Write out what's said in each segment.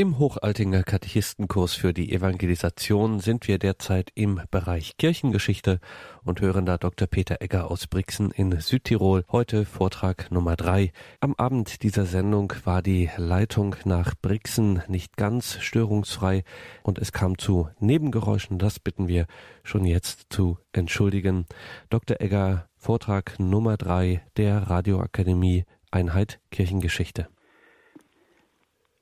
Im Hochaltinger Katechistenkurs für die Evangelisation sind wir derzeit im Bereich Kirchengeschichte und hören da Dr. Peter Egger aus Brixen in Südtirol. Heute Vortrag Nummer drei. Am Abend dieser Sendung war die Leitung nach Brixen nicht ganz störungsfrei und es kam zu Nebengeräuschen. Das bitten wir schon jetzt zu entschuldigen. Dr. Egger, Vortrag Nummer drei der Radioakademie Einheit Kirchengeschichte.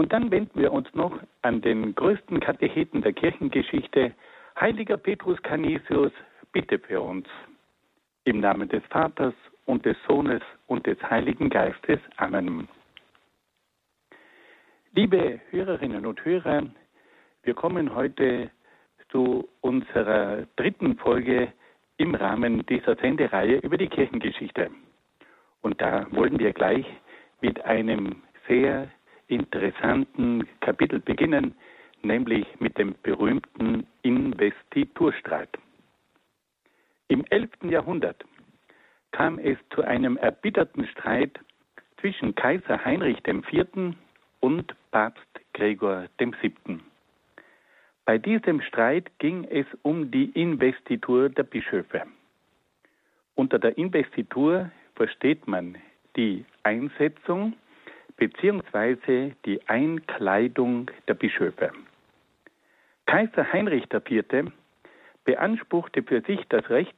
Und dann wenden wir uns noch an den größten Katecheten der Kirchengeschichte, heiliger Petrus Canisius, bitte für uns. Im Namen des Vaters und des Sohnes und des Heiligen Geistes. Amen. Liebe Hörerinnen und Hörer, wir kommen heute zu unserer dritten Folge im Rahmen dieser Sendereihe über die Kirchengeschichte. Und da wollen wir gleich mit einem sehr interessanten Kapitel beginnen, nämlich mit dem berühmten Investiturstreit. Im 11. Jahrhundert kam es zu einem erbitterten Streit zwischen Kaiser Heinrich IV. und Papst Gregor VII. Bei diesem Streit ging es um die Investitur der Bischöfe. Unter der Investitur versteht man die Einsetzung beziehungsweise die Einkleidung der Bischöfe. Kaiser Heinrich IV. beanspruchte für sich das Recht,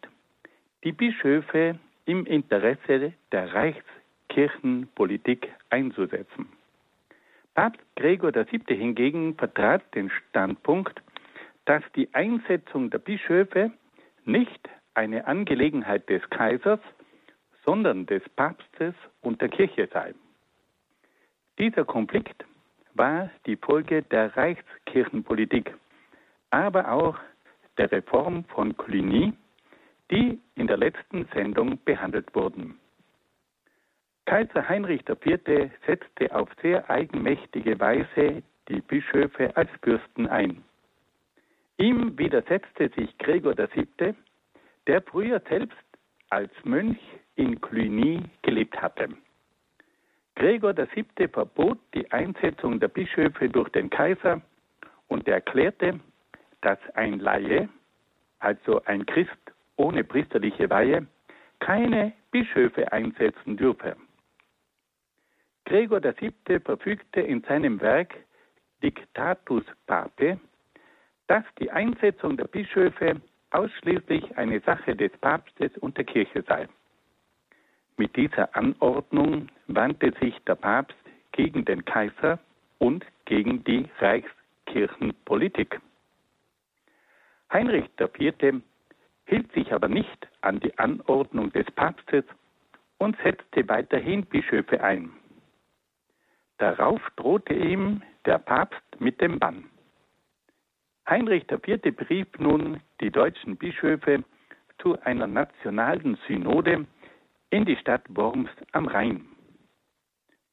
die Bischöfe im Interesse der Reichskirchenpolitik einzusetzen. Papst Gregor VII. hingegen vertrat den Standpunkt, dass die Einsetzung der Bischöfe nicht eine Angelegenheit des Kaisers, sondern des Papstes und der Kirche sei. Dieser Konflikt war die Folge der Reichskirchenpolitik, aber auch der Reform von Cluny, die in der letzten Sendung behandelt wurden. Kaiser Heinrich IV. setzte auf sehr eigenmächtige Weise die Bischöfe als Fürsten ein. Ihm widersetzte sich Gregor VII., der früher selbst als Mönch in Cluny gelebt hatte. Gregor VII. verbot die Einsetzung der Bischöfe durch den Kaiser und erklärte, dass ein Laie, also ein Christ ohne priesterliche Weihe, keine Bischöfe einsetzen dürfe. Gregor VII. verfügte in seinem Werk Dictatus Pape, dass die Einsetzung der Bischöfe ausschließlich eine Sache des Papstes und der Kirche sei. Mit dieser Anordnung wandte sich der Papst gegen den Kaiser und gegen die Reichskirchenpolitik. Heinrich IV. hielt sich aber nicht an die Anordnung des Papstes und setzte weiterhin Bischöfe ein. Darauf drohte ihm der Papst mit dem Bann. Heinrich IV. berief nun die deutschen Bischöfe zu einer nationalen Synode in die Stadt Worms am Rhein.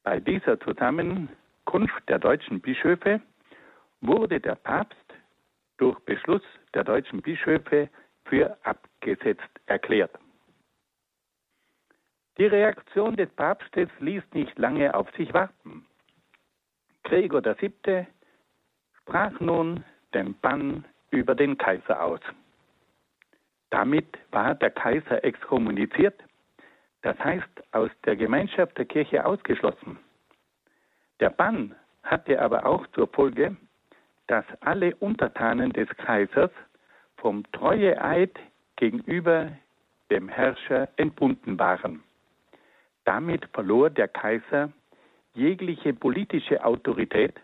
Bei dieser Zusammenkunft der deutschen Bischöfe wurde der Papst durch Beschluss der deutschen Bischöfe für abgesetzt erklärt. Die Reaktion des Papstes ließ nicht lange auf sich warten. Gregor VII. sprach nun den Bann über den Kaiser aus. Damit war der Kaiser exkommuniziert, das heißt aus der Gemeinschaft der Kirche ausgeschlossen. Der Bann hatte aber auch zur Folge, dass alle Untertanen des Kaisers vom Treueeid gegenüber dem Herrscher entbunden waren. Damit verlor der Kaiser jegliche politische Autorität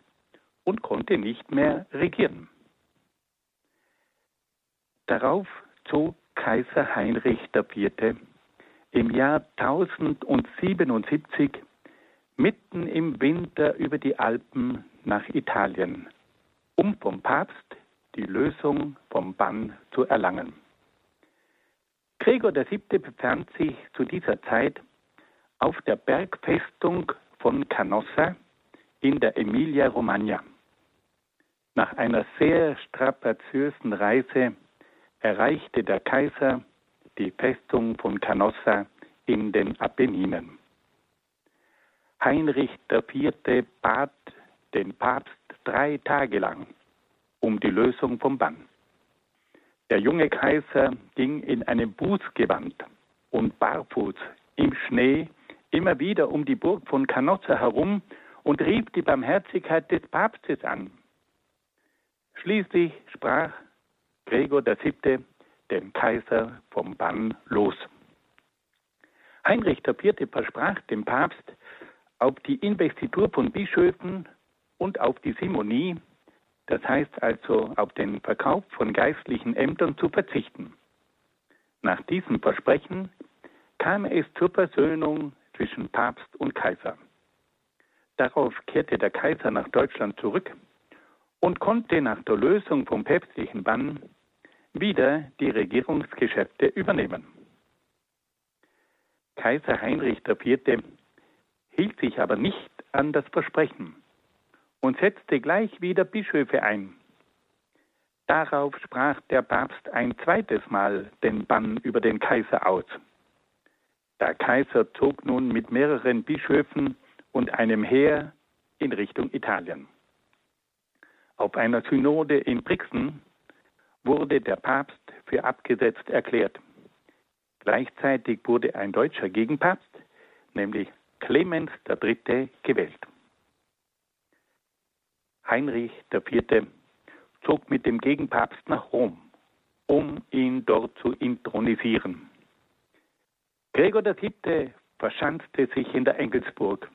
und konnte nicht mehr regieren. Darauf zog Kaiser Heinrich IV. Im Jahr 1077 mitten im Winter über die Alpen nach Italien, um vom Papst die Lösung vom Bann zu erlangen. Gregor VII. befand sich zu dieser Zeit auf der Bergfestung von Canossa in der Emilia-Romagna. Nach einer sehr strapaziösen Reise erreichte der Kaiser die Festung von Canossa in den Apenninen. Heinrich IV. bat den Papst drei Tage lang um die Lösung vom Bann. Der junge Kaiser ging in einem Bußgewand und barfuß im Schnee immer wieder um die Burg von Canossa herum und rief die Barmherzigkeit des Papstes an. Schließlich sprach Gregor VII. Den Kaiser vom Bann los. Heinrich IV. versprach dem Papst auf die Investitur von Bischöfen und auf die Simonie, das heißt also auf den Verkauf von geistlichen Ämtern zu verzichten. Nach diesem Versprechen kam es zur Versöhnung zwischen Papst und Kaiser. Darauf kehrte der Kaiser nach Deutschland zurück und konnte nach der Lösung vom päpstlichen Bann wieder die Regierungsgeschäfte übernehmen. Kaiser Heinrich IV. hielt sich aber nicht an das Versprechen und setzte gleich wieder Bischöfe ein. Darauf sprach der Papst ein zweites Mal den Bann über den Kaiser aus. Der Kaiser zog nun mit mehreren Bischöfen und einem Heer in Richtung Italien. Auf einer Synode in Brixen wurde der Papst für abgesetzt erklärt. Gleichzeitig wurde ein deutscher Gegenpapst, nämlich Clemens III., gewählt. Heinrich IV. zog mit dem Gegenpapst nach Rom, um ihn dort zu intronisieren. Gregor VII. verschanzte sich in der Engelsburg.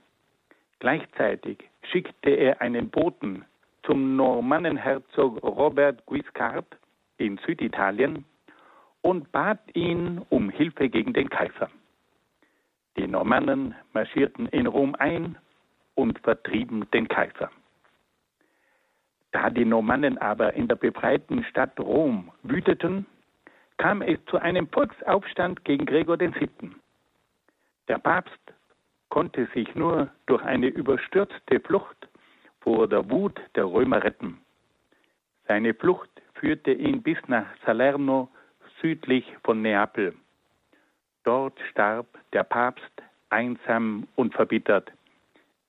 Gleichzeitig schickte er einen Boten zum Normannenherzog Robert Guiscard in Süditalien und bat ihn um Hilfe gegen den Kaiser. Die Normannen marschierten in Rom ein und vertrieben den Kaiser. Da die Normannen aber in der befreiten Stadt Rom wüteten, kam es zu einem Volksaufstand gegen Gregor VII. Der Papst konnte sich nur durch eine überstürzte Flucht vor der Wut der Römer retten. Seine Flucht führte ihn bis nach Salerno südlich von Neapel. Dort starb der Papst einsam und verbittert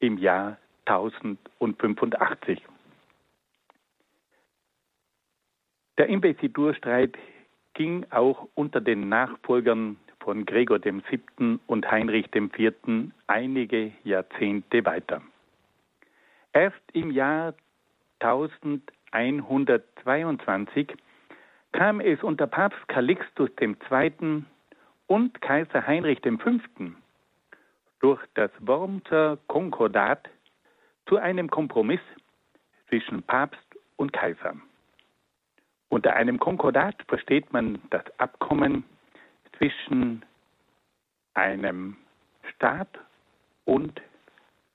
im Jahr 1085. Der Investiturstreit ging auch unter den Nachfolgern von Gregor VII. und Heinrich IV. einige Jahrzehnte weiter. Erst im Jahr 1122 kam es unter Papst Calixtus II. und Kaiser Heinrich V. durch das Wormser Konkordat zu einem Kompromiss zwischen Papst und Kaiser. Unter einem Konkordat versteht man das Abkommen zwischen einem Staat und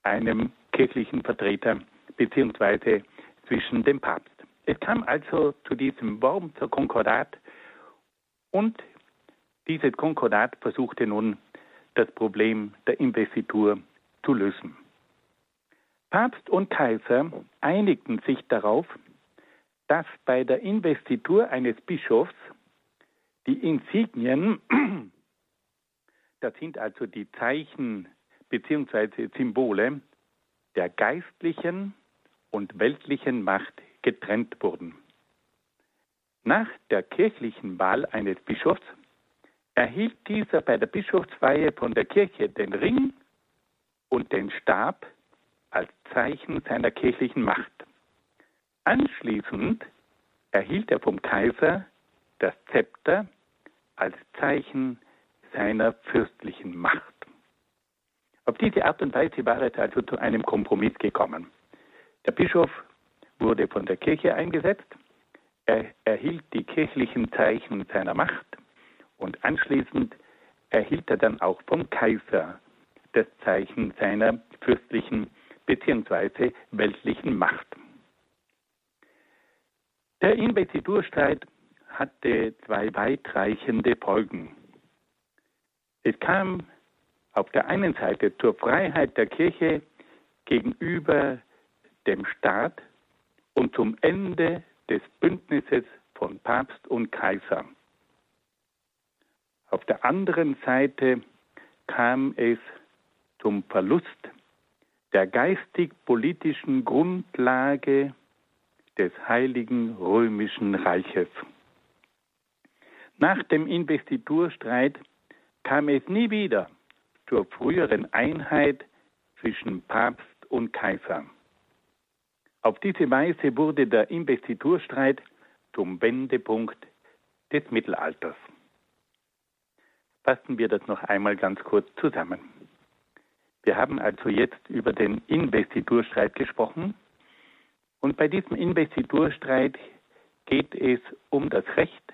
einem kirchlichen Vertreter beziehungsweise zwischen dem Papst. Es kam also zu diesem Wormser Konkordat und dieses Konkordat versuchte nun das Problem der Investitur zu lösen. Papst und Kaiser einigten sich darauf, dass bei der Investitur eines Bischofs die Insignien, das sind also die Zeichen bzw. Symbole der geistlichen und weltlichen Macht getrennt wurden. Nach der kirchlichen Wahl eines Bischofs erhielt dieser bei der Bischofsweihe von der Kirche den Ring und den Stab als Zeichen seiner kirchlichen Macht. Anschließend erhielt er vom Kaiser das Zepter als Zeichen seiner fürstlichen Macht. Auf diese Art und Weise war es also zu einem Kompromiss gekommen. Der Bischof wurde von der Kirche eingesetzt, er erhielt die kirchlichen Zeichen seiner Macht und anschließend erhielt er dann auch vom Kaiser das Zeichen seiner fürstlichen bzw. weltlichen Macht. Der Investiturstreit hatte zwei weitreichende Folgen. Es kam auf der einen Seite zur Freiheit der Kirche gegenüber dem Staat und zum Ende des Bündnisses von Papst und Kaiser. Auf der anderen Seite kam es zum Verlust der geistig-politischen Grundlage des Heiligen Römischen Reiches. Nach dem Investiturstreit kam es nie wieder zur früheren Einheit zwischen Papst und Kaiser. Auf diese Weise wurde der Investiturstreit zum Wendepunkt des Mittelalters. Fassen wir das noch einmal ganz kurz zusammen. Wir haben also jetzt über den Investiturstreit gesprochen und bei diesem Investiturstreit geht es um das Recht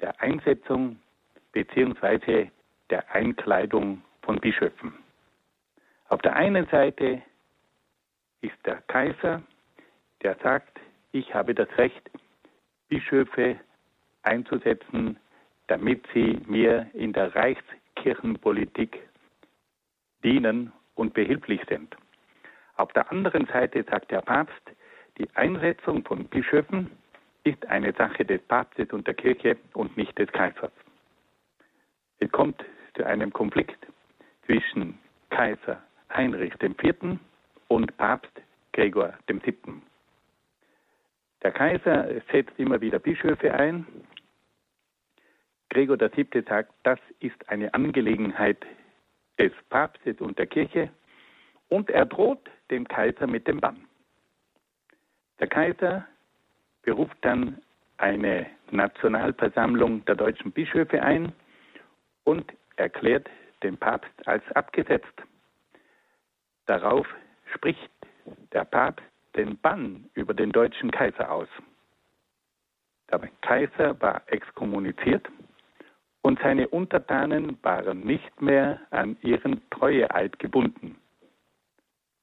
der Einsetzung bzw. der Einkleidung von Bischöfen. Auf der einen Seite ist der Kaiser, der sagt, ich habe das Recht, Bischöfe einzusetzen, damit sie mir in der Reichskirchenpolitik dienen und behilflich sind. Auf der anderen Seite sagt der Papst, die Einsetzung von Bischöfen ist eine Sache des Papstes und der Kirche und nicht des Kaisers. Es kommt zu einem Konflikt zwischen Kaiser Heinrich IV. und Papst Gregor VII. Der Kaiser setzt immer wieder Bischöfe ein. Gregor VII. sagt, das ist eine Angelegenheit des Papstes und der Kirche und er droht dem Kaiser mit dem Bann. Der Kaiser beruft dann eine Nationalversammlung der deutschen Bischöfe ein und erklärt den Papst als abgesetzt. Darauf spricht der Papst den Bann über den deutschen Kaiser aus. Der Kaiser war exkommuniziert und seine Untertanen waren nicht mehr an ihren Treueeid gebunden.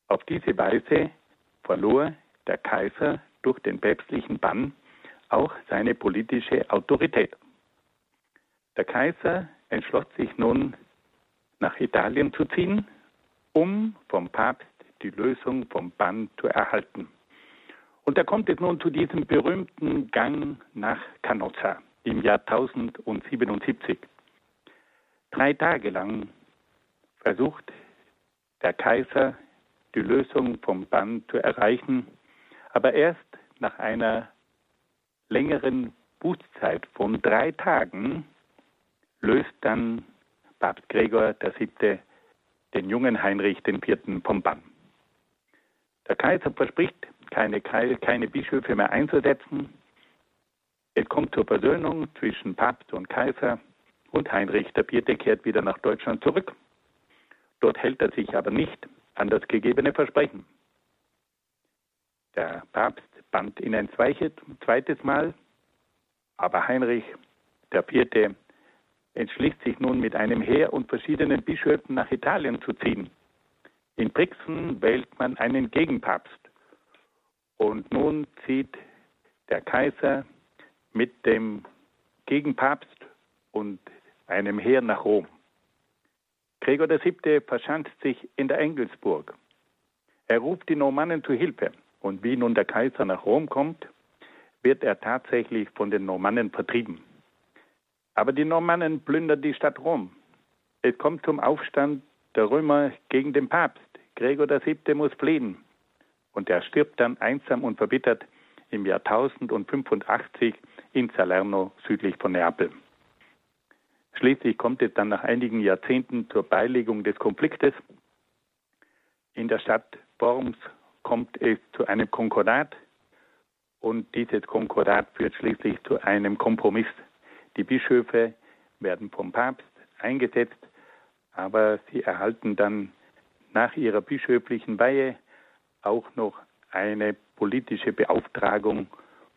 Auf diese Weise verlor der Kaiser durch den päpstlichen Bann auch seine politische Autorität. Der Kaiser entschloss sich nun, nach Italien zu ziehen, um vom Papst die Lösung vom Bann zu erhalten. Und er kommt jetzt nun zu diesem berühmten Gang nach Canossa im Jahr 1077. Drei Tage lang versucht der Kaiser die Lösung vom Bann zu erreichen aber erst nach einer längeren Bußzeit von drei Tagen löst dann Papst Gregor VII. den jungen Heinrich IV. vom Bann. Der Kaiser verspricht, keine, keine Bischöfe mehr einzusetzen. Es kommt zur Versöhnung zwischen Papst und Kaiser und Heinrich IV. kehrt wieder nach Deutschland zurück. Dort hält er sich aber nicht an das gegebene Versprechen. Der Papst band ihn ein zweites Mal, aber Heinrich IV. entschließt sich nun mit einem Heer und verschiedenen Bischöfen nach Italien zu ziehen. In Brixen wählt man einen Gegenpapst. Und nun zieht der Kaiser mit dem Gegenpapst und einem Heer nach Rom. Gregor VII. verschanzt sich in der Engelsburg. Er ruft die Normannen zu Hilfe. Und wie nun der Kaiser nach Rom kommt, wird er tatsächlich von den Normannen vertrieben. Aber die Normannen plündern die Stadt Rom. Es kommt zum Aufstand der Römer gegen den Papst. Gregor VII. muss fliehen. Und er stirbt dann einsam und verbittert im Jahr 1085 in Salerno südlich von Neapel. Schließlich kommt es dann nach einigen Jahrzehnten zur Beilegung des Konfliktes. In der Stadt Worms kommt es zu einem Konkordat und dieses Konkordat führt schließlich zu einem Kompromiss. Die Bischöfe werden vom Papst eingesetzt, aber sie erhalten dann nach ihrer bischöflichen Weihe auch noch eine politische Beauftragung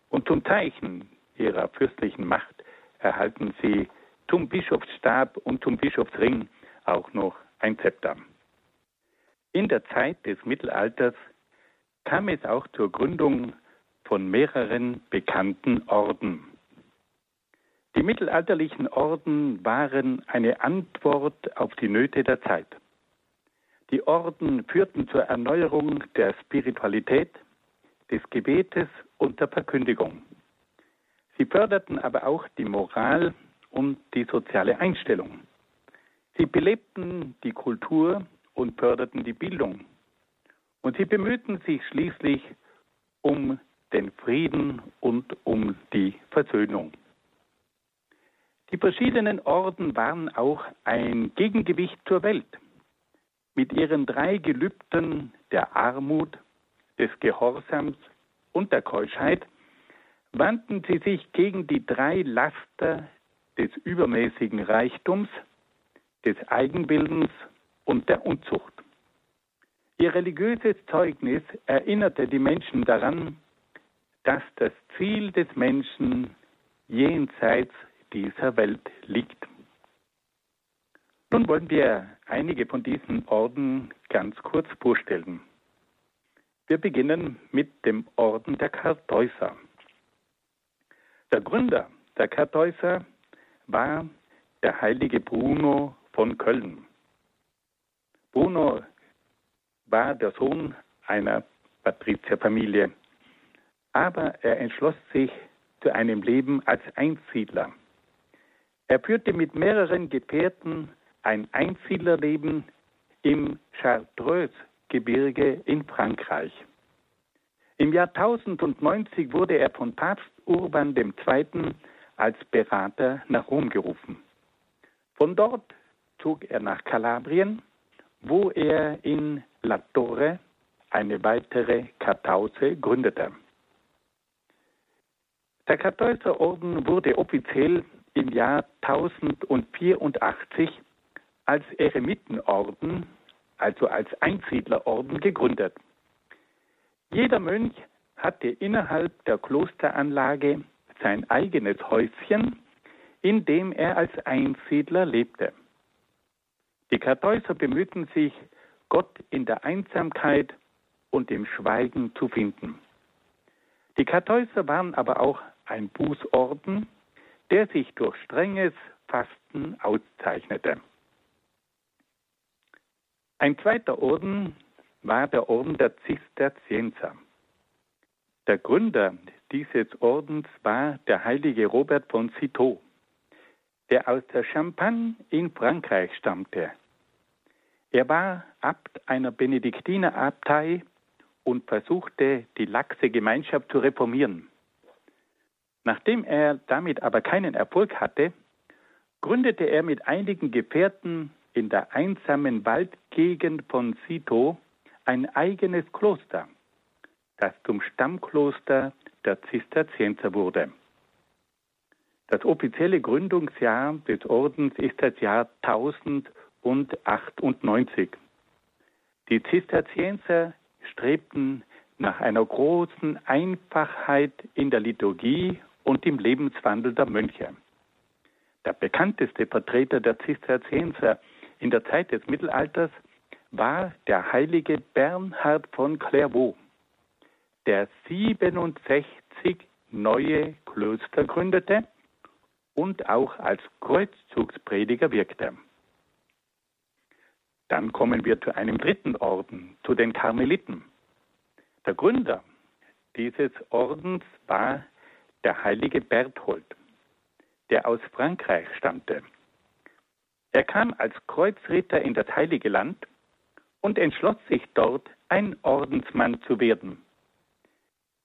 und zum Zeichen ihrer fürstlichen Macht erhalten sie zum Bischofsstab und zum Bischofsring auch noch ein Zepter. In der Zeit des Mittelalters kam es auch zur Gründung von mehreren bekannten Orden. Die mittelalterlichen Orden waren eine Antwort auf die Nöte der Zeit. Die Orden führten zur Erneuerung der Spiritualität, des Gebetes und der Verkündigung. Sie förderten aber auch die Moral und die soziale Einstellung. Sie belebten die Kultur und förderten die Bildung. Und sie bemühten sich schließlich um den Frieden und um die Versöhnung. Die verschiedenen Orden waren auch ein Gegengewicht zur Welt. Mit ihren drei Gelübden der Armut, des Gehorsams und der Keuschheit wandten sie sich gegen die drei Laster des übermäßigen Reichtums, des Eigenbildens und der Unzucht. Ihr religiöses Zeugnis erinnerte die Menschen daran, dass das Ziel des Menschen jenseits dieser Welt liegt. Nun wollen wir einige von diesen Orden ganz kurz vorstellen. Wir beginnen mit dem Orden der Kartäuser. Der Gründer der Kartäuser war der heilige Bruno von Köln. Bruno war der Sohn einer Patrizierfamilie, aber er entschloss sich zu einem Leben als Einsiedler. Er führte mit mehreren ein Einsiedlerleben im Chartreuse-Gebirge in Frankreich. Im Jahr 1090 wurde er von Papst Urban II. als Berater nach Rom gerufen. Von dort zog er nach Kalabrien, wo er in La Torre eine weitere Kartause gründete. Der Kartäuserorden wurde offiziell im Jahr 1084 als Eremitenorden, also als Einsiedlerorden gegründet. Jeder Mönch hatte innerhalb der Klosteranlage sein eigenes Häuschen, in dem er als Einsiedler lebte. Die Kartäuser bemühten sich, Gott in der Einsamkeit und im Schweigen zu finden. Die Kartäuser waren aber auch ein Bußorden, der sich durch strenges Fasten auszeichnete. Ein zweiter Orden war der Orden der Zisterzienser. Der Gründer dieses Ordens war der heilige Robert von Citeaux, der aus der Champagne in Frankreich stammte. Er war Abt einer Benediktinerabtei und versuchte, die laxe Gemeinschaft zu reformieren. Nachdem er damit aber keinen Erfolg hatte, gründete er mit einigen Gefährten in der einsamen Waldgegend von Sito ein eigenes Kloster, das zum Stammkloster der Zisterzienser wurde. Das offizielle Gründungsjahr des Ordens ist das Jahr 1098. Die Zisterzienser strebten nach einer großen Einfachheit in der Liturgie und im Lebenswandel der Mönche. Der bekannteste Vertreter der Zisterzienser in der Zeit des Mittelalters war der heilige Bernhard von Clairvaux, der 67 neue Klöster gründete und auch als Kreuzzugsprediger wirkte. Dann kommen wir zu einem dritten Orden, zu den Karmeliten. Der Gründer dieses Ordens war der heilige Berthold, der aus Frankreich stammte. Er kam als Kreuzritter in das heilige Land und entschloss sich dort, ein Ordensmann zu werden.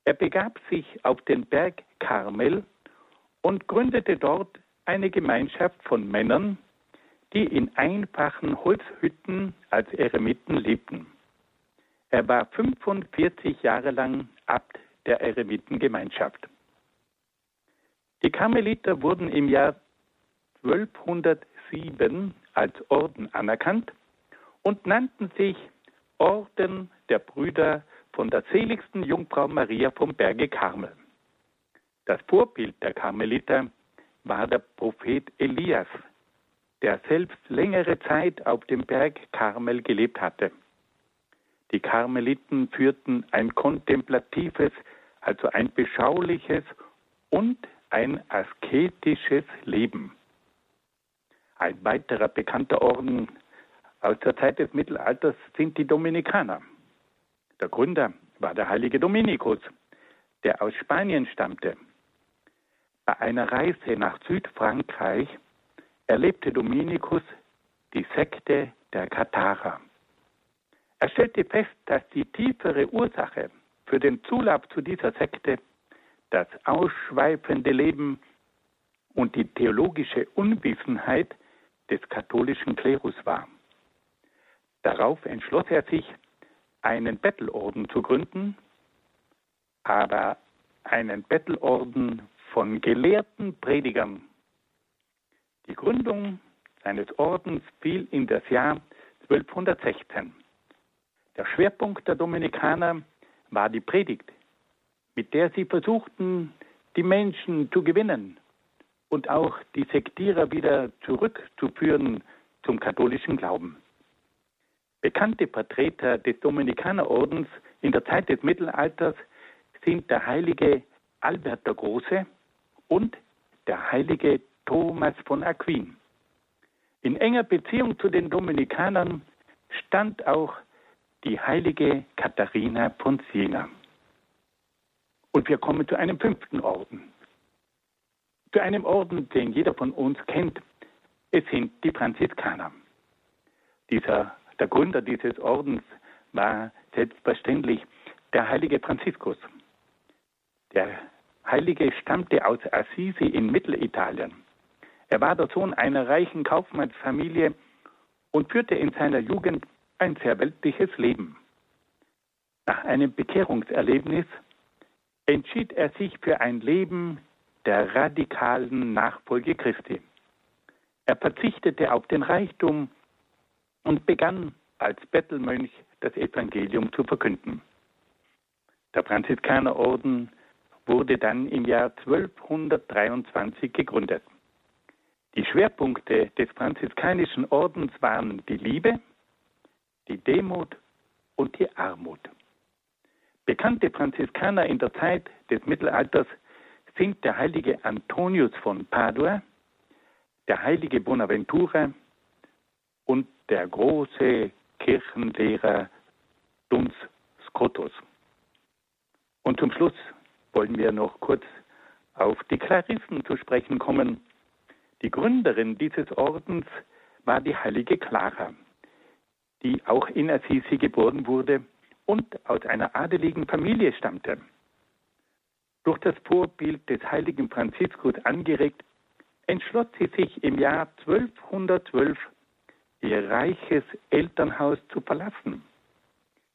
Er begab sich auf den Berg Karmel und gründete dort eine Gemeinschaft von Männern, die in einfachen Holzhütten als Eremiten lebten. Er war 45 Jahre lang Abt der Eremitengemeinschaft. Die Karmeliter wurden im Jahr 1207 als Orden anerkannt und nannten sich Orden der Brüder von der seligsten Jungfrau Maria vom Berge Karmel. Das Vorbild der Karmeliter war der Prophet Elias, der selbst längere Zeit auf dem Berg Karmel gelebt hatte. Die Karmeliten führten ein kontemplatives, also ein beschauliches und ein asketisches Leben. Ein weiterer bekannter Orden aus der Zeit des Mittelalters sind die Dominikaner. Der Gründer war der heilige Dominikus, der aus Spanien stammte. Bei einer Reise nach Südfrankreich erlebte Dominikus die Sekte der Katharer. Er stellte fest, dass die tiefere Ursache für den Zulauf zu dieser Sekte das ausschweifende Leben und die theologische Unwissenheit des katholischen Klerus war. Darauf entschloss er sich, einen Bettelorden zu gründen, aber einen Bettelorden von gelehrten Predigern. Die Gründung seines Ordens fiel in das Jahr 1216. Der Schwerpunkt der Dominikaner war die Predigt, mit der sie versuchten, die Menschen zu gewinnen und auch die Sektierer wieder zurückzuführen zum katholischen Glauben. Bekannte Vertreter des Dominikanerordens in der Zeit des Mittelalters sind der heilige Albert der Große und der heilige Thomas von Aquin. In enger Beziehung zu den Dominikanern stand auch die heilige Katharina von Siena. Und wir kommen zu einem fünften Orden. Zu einem Orden, den jeder von uns kennt. Es sind die Franziskaner. Dieser, der Gründer dieses Ordens war selbstverständlich der heilige Franziskus. Der Heilige stammte aus Assisi in Mittelitalien. Er war der Sohn einer reichen Kaufmannsfamilie und führte in seiner Jugend ein sehr weltliches Leben. Nach einem Bekehrungserlebnis entschied er sich für ein Leben der radikalen Nachfolge Christi. Er verzichtete auf den Reichtum und begann als Bettelmönch das Evangelium zu verkünden. Der Franziskanerorden wurde dann im Jahr 1223 gegründet. Die Schwerpunkte des franziskanischen Ordens waren die Liebe, die Demut und die Armut. Bekannte Franziskaner in der Zeit des Mittelalters sind der heilige Antonius von Padua, der heilige Bonaventura und der große Kirchenlehrer Duns Scotus. Und zum Schluss wollen wir noch kurz auf die Klarissen zu sprechen kommen. Die Gründerin dieses Ordens war die heilige Clara, die auch in Assisi geboren wurde und aus einer adeligen Familie stammte. Durch das Vorbild des heiligen Franziskus angeregt, entschloss sie sich im Jahr 1212 ihr reiches Elternhaus zu verlassen.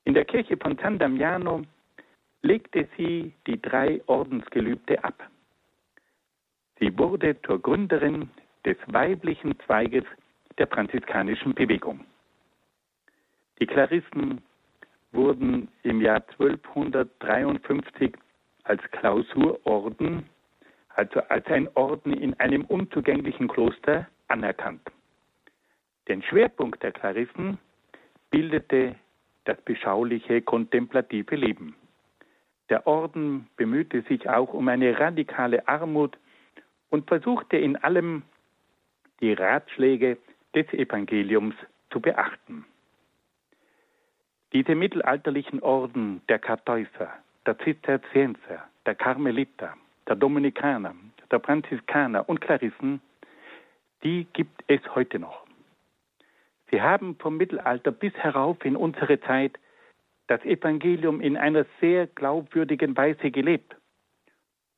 In der Kirche von San Damiano legte sie die drei Ordensgelübde ab. Sie wurde zur Gründerin des weiblichen Zweiges der franziskanischen Bewegung. Die Klarissen wurden im Jahr 1253 als Klausurorden, also als ein Orden in einem unzugänglichen Kloster, anerkannt. Den Schwerpunkt der Klarissen bildete das beschauliche kontemplative Leben. Der Orden bemühte sich auch um eine radikale Armut und versuchte in allem die Ratschläge des Evangeliums zu beachten. Diese mittelalterlichen Orden der Kartäuser, der Zisterzienser, der Karmeliter, der Dominikaner, der Franziskaner und Klarissen, die gibt es heute noch. Sie haben vom Mittelalter bis herauf in unsere Zeit das Evangelium in einer sehr glaubwürdigen Weise gelebt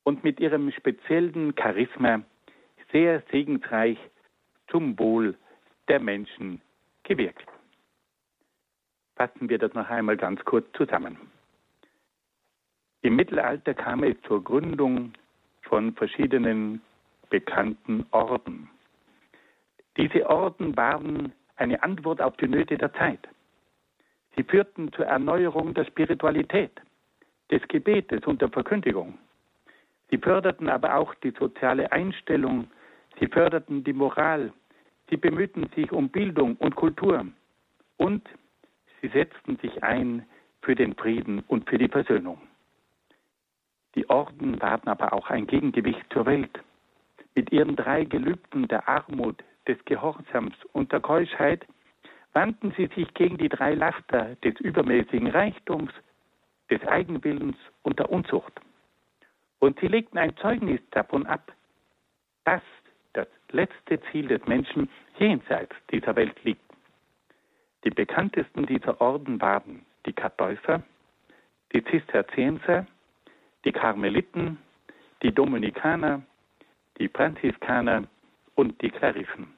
und mit ihrem speziellen Charisma sehr segensreich zum Wohl der Menschen gewirkt. Fassen wir das noch einmal ganz kurz zusammen. Im Mittelalter kam es zur Gründung von verschiedenen bekannten Orden. Diese Orden waren eine Antwort auf die Nöte der Zeit. Sie führten zur Erneuerung der Spiritualität, des Gebetes und der Verkündigung. Sie förderten aber auch die soziale Einstellung, sie förderten die Moral, sie bemühten sich um Bildung und Kultur und sie setzten sich ein für den Frieden und für die Versöhnung. Die Orden waren aber auch ein Gegengewicht zur Welt. Mit ihren drei Gelübden der Armut, des Gehorsams und der Keuschheit wandten sie sich gegen die drei Laster des übermäßigen Reichtums, des Eigenwillens und der Unzucht. Und sie legten ein Zeugnis davon ab, dass das letzte Ziel des Menschen jenseits dieser Welt liegt. Die bekanntesten dieser Orden waren die Kartäufer, die Zisterzienser, die Karmeliten, die Dominikaner, die Franziskaner und die Klarissen.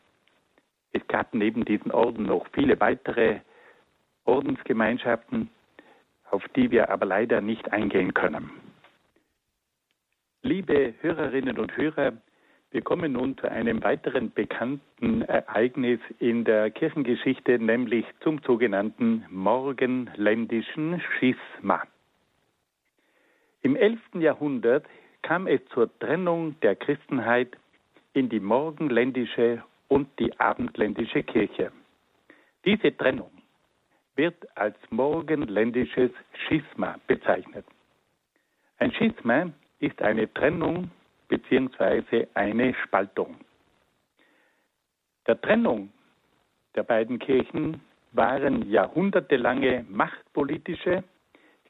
Es gab neben diesen Orden noch viele weitere Ordensgemeinschaften, auf die wir aber leider nicht eingehen können. Liebe Hörerinnen und Hörer, wir kommen nun zu einem weiteren bekannten Ereignis in der Kirchengeschichte, nämlich zum sogenannten Morgenländischen Schisma. Im 11. Jahrhundert kam es zur Trennung der Christenheit in die morgenländische und die abendländische Kirche. Diese Trennung wird als morgenländisches Schisma bezeichnet. Ein Schisma ist eine Trennung bzw. eine Spaltung. Der Trennung der beiden Kirchen waren jahrhundertelange machtpolitische,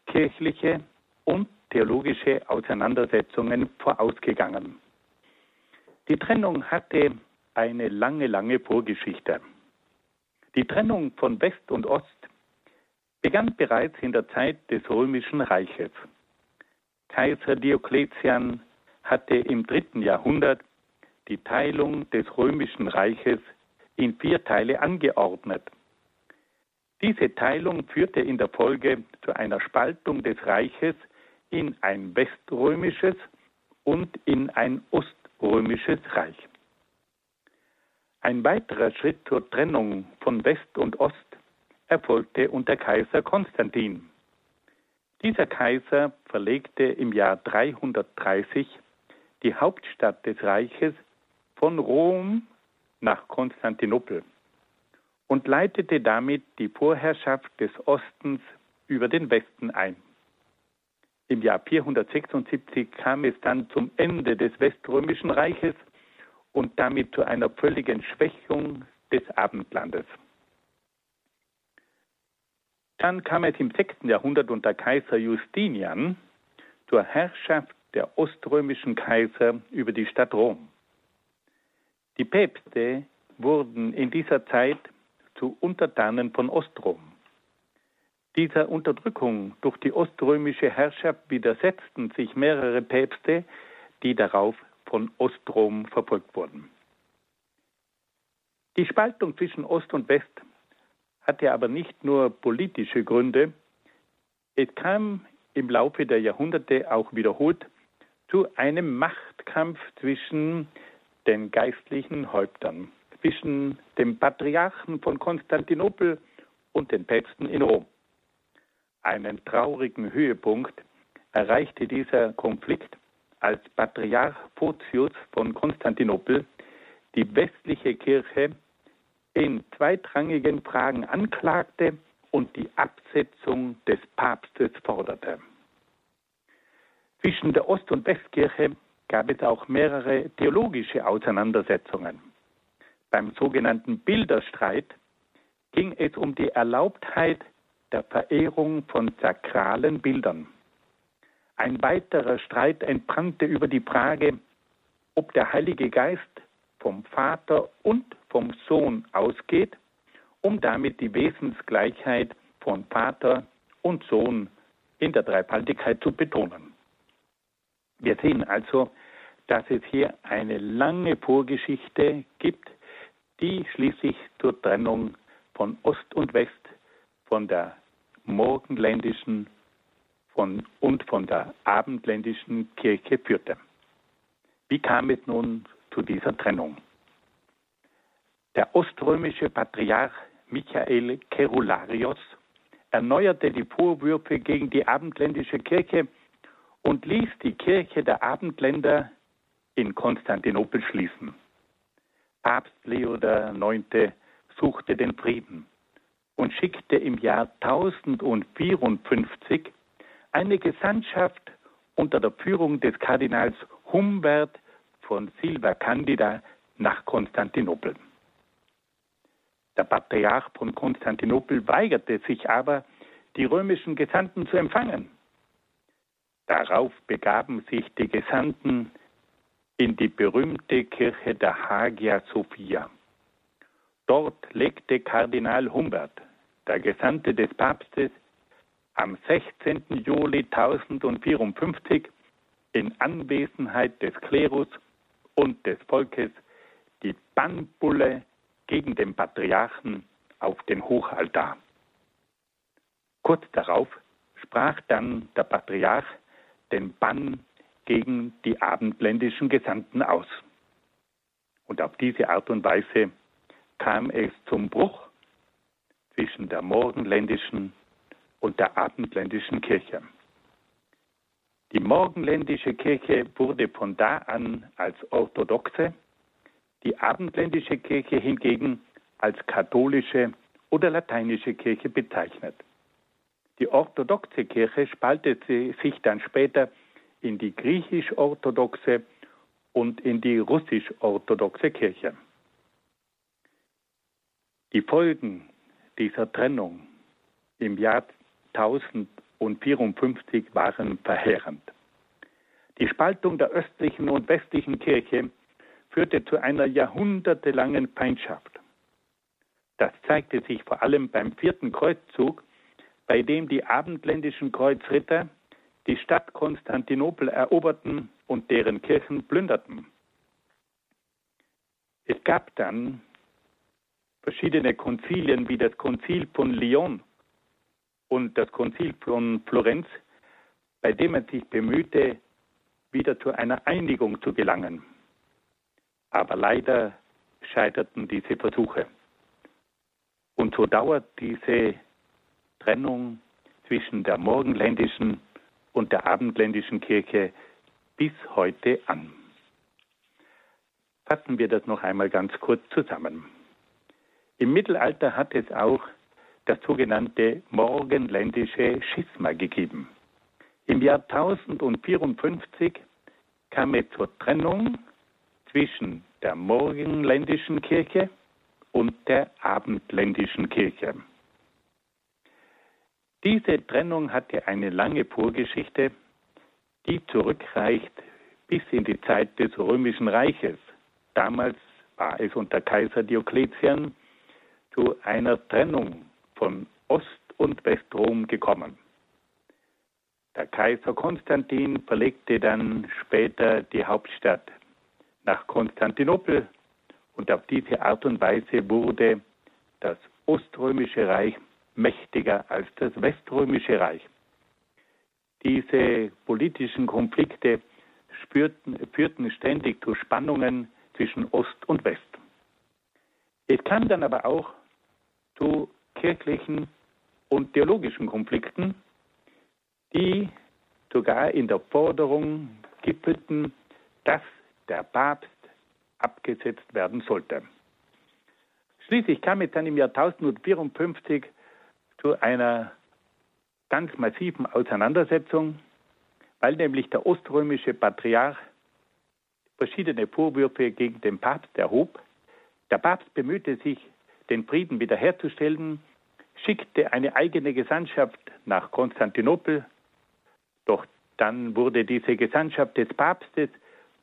kirchliche und theologische Auseinandersetzungen vorausgegangen. Die Trennung hatte eine lange, lange Vorgeschichte. Die Trennung von West und Ost begann bereits in der Zeit des Römischen Reiches. Kaiser Diokletian hatte im dritten Jahrhundert die Teilung des Römischen Reiches in vier Teile angeordnet. Diese Teilung führte in der Folge zu einer Spaltung des Reiches in ein weströmisches und in ein oströmisches Reich. Ein weiterer Schritt zur Trennung von West und Ost erfolgte unter Kaiser Konstantin. Dieser Kaiser verlegte im Jahr 330 die Hauptstadt des Reiches von Rom nach Konstantinopel und leitete damit die Vorherrschaft des Ostens über den Westen ein. Im Jahr 476 kam es dann zum Ende des Weströmischen Reiches und damit zu einer völligen Schwächung des Abendlandes. Dann kam es im 6. Jahrhundert unter Kaiser Justinian zur Herrschaft der oströmischen Kaiser über die Stadt Rom. Die Päpste wurden in dieser Zeit zu Untertanen von Ostrom. Dieser Unterdrückung durch die oströmische Herrschaft widersetzten sich mehrere Päpste, die darauf von Ostrom verfolgt wurden. Die Spaltung zwischen Ost und West hatte aber nicht nur politische Gründe, es kam im Laufe der Jahrhunderte auch wiederholt zu einem Machtkampf zwischen den geistlichen Häuptern, zwischen dem Patriarchen von Konstantinopel und den Päpsten in Rom. Einen traurigen Höhepunkt erreichte dieser Konflikt als Patriarch Photius von Konstantinopel die westliche Kirche in zweitrangigen Fragen anklagte und die Absetzung des Papstes forderte. Zwischen der Ost- und Westkirche gab es auch mehrere theologische Auseinandersetzungen. Beim sogenannten Bilderstreit ging es um die Erlaubtheit der Verehrung von sakralen Bildern. Ein weiterer Streit entbrannte über die Frage, ob der Heilige Geist vom Vater und vom Sohn ausgeht, um damit die Wesensgleichheit von Vater und Sohn in der Dreifaltigkeit zu betonen. Wir sehen also, dass es hier eine lange Vorgeschichte gibt, die schließlich zur Trennung von Ost und West, von der morgenländischen von, und von der abendländischen Kirche führte. Wie kam es nun zu dieser Trennung? Der oströmische Patriarch Michael Kerularios erneuerte die Vorwürfe gegen die abendländische Kirche und ließ die Kirche der Abendländer in Konstantinopel schließen. Papst Leo IX. suchte den Frieden und schickte im Jahr 1054 eine Gesandtschaft unter der Führung des Kardinals Humbert von Silva Candida nach Konstantinopel. Der Patriarch von Konstantinopel weigerte sich aber, die römischen Gesandten zu empfangen. Darauf begaben sich die Gesandten in die berühmte Kirche der Hagia Sophia. Dort legte Kardinal Humbert, der Gesandte des Papstes, am 16. Juli 1054 in Anwesenheit des Klerus und des Volkes die Bannbulle gegen den Patriarchen auf den Hochaltar. Kurz darauf sprach dann der Patriarch den Bann gegen die abendländischen Gesandten aus. Und auf diese Art und Weise kam es zum Bruch zwischen der morgenländischen und der abendländischen Kirche. Die morgenländische Kirche wurde von da an als orthodoxe, die abendländische Kirche hingegen als katholische oder lateinische Kirche bezeichnet. Die orthodoxe Kirche spaltete sich dann später in die griechisch-orthodoxe und in die russisch-orthodoxe Kirche. Die Folgen dieser Trennung im Jahr 1054 waren verheerend. Die Spaltung der östlichen und westlichen Kirche führte zu einer jahrhundertelangen Feindschaft. Das zeigte sich vor allem beim vierten Kreuzzug, bei dem die abendländischen Kreuzritter die Stadt Konstantinopel eroberten und deren Kirchen plünderten. Es gab dann verschiedene Konzilien wie das Konzil von Lyon und das Konzil von Florenz, bei dem man sich bemühte, wieder zu einer Einigung zu gelangen. Aber leider scheiterten diese Versuche. Und so dauert diese Trennung zwischen der morgenländischen und der abendländischen Kirche bis heute an. Fassen wir das noch einmal ganz kurz zusammen. Im Mittelalter hat es auch das sogenannte morgenländische Schisma gegeben. Im Jahr 1054 kam es zur Trennung zwischen der morgenländischen Kirche und der abendländischen Kirche. Diese Trennung hatte eine lange Vorgeschichte, die zurückreicht bis in die Zeit des Römischen Reiches. Damals war es unter Kaiser Diokletian zu einer Trennung von Ost- und Westrom gekommen. Der Kaiser Konstantin verlegte dann später die Hauptstadt nach Konstantinopel und auf diese Art und Weise wurde das Oströmische Reich mächtiger als das Weströmische Reich. Diese politischen Konflikte spürten, führten ständig zu Spannungen zwischen Ost und West. Es kam dann aber auch zu kirchlichen und theologischen Konflikten, die sogar in der Forderung gipfelten, dass der Papst abgesetzt werden sollte. Schließlich kam es dann im Jahr 1054 zu einer ganz massiven Auseinandersetzung, weil nämlich der oströmische Patriarch verschiedene Vorwürfe gegen den Papst erhob. Der Papst bemühte sich, den Frieden wiederherzustellen, schickte eine eigene Gesandtschaft nach Konstantinopel, doch dann wurde diese Gesandtschaft des Papstes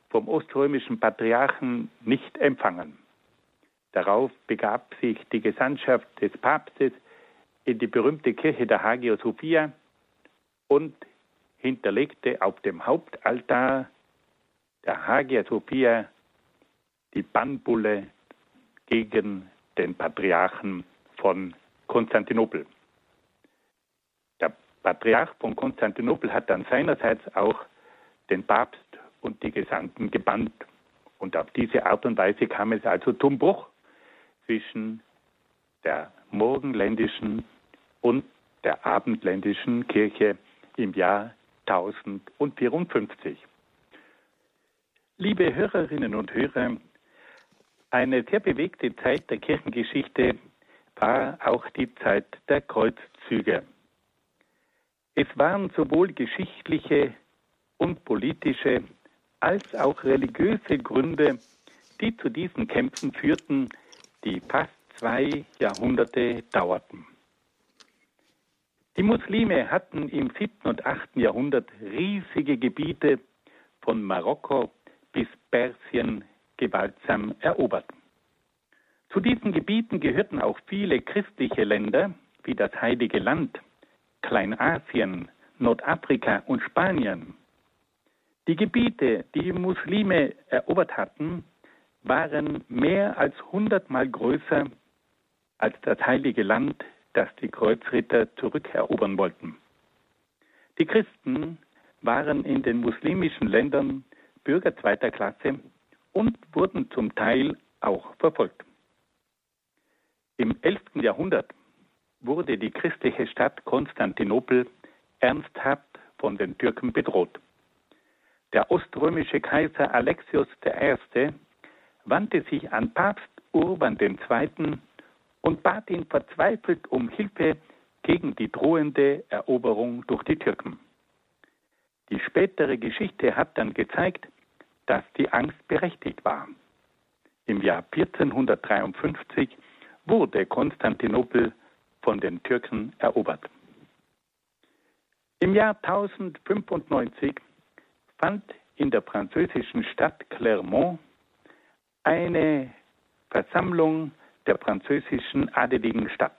vom oströmischen Patriarchen nicht empfangen. Darauf begab sich die Gesandtschaft des Papstes in die berühmte Kirche der Hagia Sophia und hinterlegte auf dem Hauptaltar der Hagia Sophia die Bannbulle gegen den Patriarchen von Konstantinopel. Der Patriarch von Konstantinopel hat dann seinerseits auch den Papst und die Gesandten gebannt. Und auf diese Art und Weise kam es also zum Bruch zwischen der morgenländischen und der abendländischen Kirche im Jahr 1054. Liebe Hörerinnen und Hörer, eine sehr bewegte Zeit der Kirchengeschichte war auch die Zeit der Kreuzzüge. Es waren sowohl geschichtliche und politische als auch religiöse Gründe, die zu diesen Kämpfen führten, die fast zwei Jahrhunderte dauerten. Die Muslime hatten im 7. und 8. Jahrhundert riesige Gebiete von Marokko bis Persien gewaltsam erobert. Zu diesen Gebieten gehörten auch viele christliche Länder wie das Heilige Land, Kleinasien, Nordafrika und Spanien. Die Gebiete, die Muslime erobert hatten, waren mehr als hundertmal größer als das Heilige Land, das die Kreuzritter zurückerobern wollten. Die Christen waren in den muslimischen Ländern Bürger zweiter Klasse und wurden zum Teil auch verfolgt. Im 11. Jahrhundert wurde die christliche Stadt Konstantinopel ernsthaft von den Türken bedroht. Der oströmische Kaiser Alexios I. wandte sich an Papst Urban II. Und bat ihn verzweifelt um Hilfe gegen die drohende Eroberung durch die Türken. Die spätere Geschichte hat dann gezeigt, dass die Angst berechtigt war. Im Jahr 1453 wurde Konstantinopel von den Türken erobert. Im Jahr 1095 fand in der französischen Stadt Clermont eine Versammlung der französischen Adeligen statt.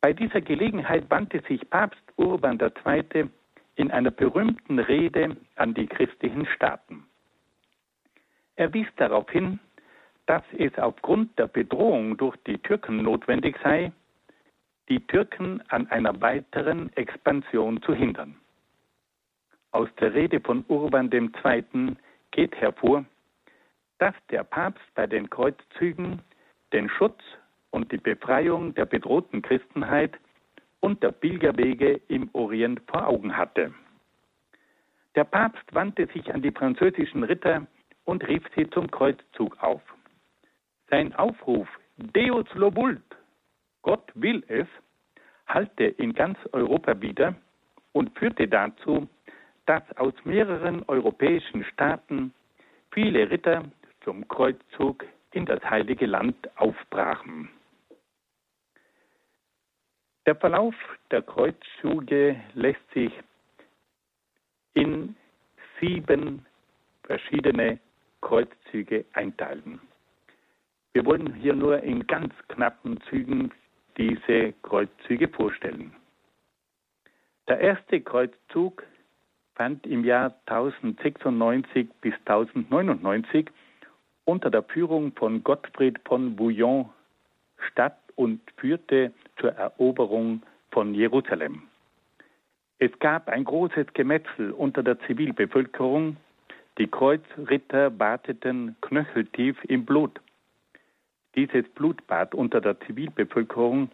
Bei dieser Gelegenheit wandte sich Papst Urban II in einer berühmten Rede an die christlichen Staaten. Er wies darauf hin, dass es aufgrund der Bedrohung durch die Türken notwendig sei, die Türken an einer weiteren Expansion zu hindern. Aus der Rede von Urban II. geht hervor, dass der Papst bei den Kreuzzügen den Schutz und die Befreiung der bedrohten Christenheit und der Pilgerwege im Orient vor Augen hatte. Der Papst wandte sich an die französischen Ritter und rief sie zum Kreuzzug auf. Sein Aufruf Deus lobult, Gott will es, hallte in ganz Europa wieder und führte dazu, dass aus mehreren europäischen Staaten viele Ritter zum Kreuzzug in das heilige Land aufbrachen. Der Verlauf der Kreuzzüge lässt sich in sieben verschiedene Kreuzzüge einteilen. Wir wollen hier nur in ganz knappen Zügen diese Kreuzzüge vorstellen. Der erste Kreuzzug fand im Jahr 1096 bis 1099 unter der Führung von Gottfried von Bouillon statt und führte zur Eroberung von Jerusalem. Es gab ein großes Gemetzel unter der Zivilbevölkerung. Die Kreuzritter badeten knöcheltief im Blut. Dieses Blutbad unter der Zivilbevölkerung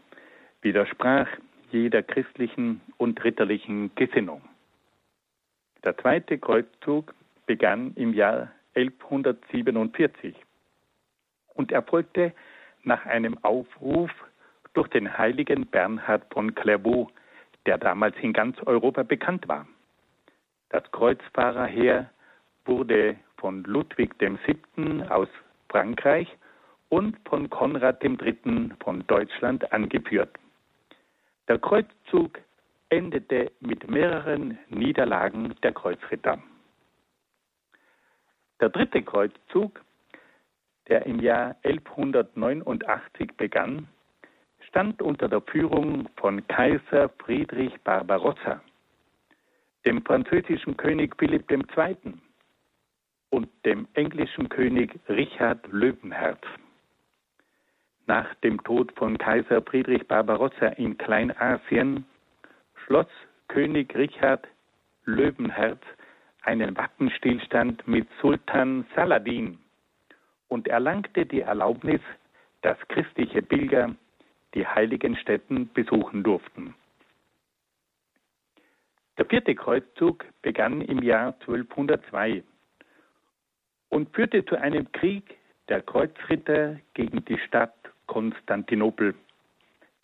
widersprach jeder christlichen und ritterlichen Gesinnung. Der zweite Kreuzzug begann im Jahr 1147 und erfolgte nach einem Aufruf durch den heiligen Bernhard von Clairvaux, der damals in ganz Europa bekannt war. Das Kreuzfahrerheer wurde von Ludwig VII. aus Frankreich und von Konrad III. von Deutschland angeführt. Der Kreuzzug endete mit mehreren Niederlagen der Kreuzritter. Der dritte Kreuzzug, der im Jahr 1189 begann, stand unter der Führung von Kaiser Friedrich Barbarossa, dem französischen König Philipp II. und dem englischen König Richard Löwenherz. Nach dem Tod von Kaiser Friedrich Barbarossa in Kleinasien schloss König Richard Löwenherz einen Wappenstillstand mit Sultan Saladin und erlangte die Erlaubnis, dass christliche Pilger die heiligen Stätten besuchen durften. Der vierte Kreuzzug begann im Jahr 1202 und führte zu einem Krieg der Kreuzritter gegen die Stadt Konstantinopel,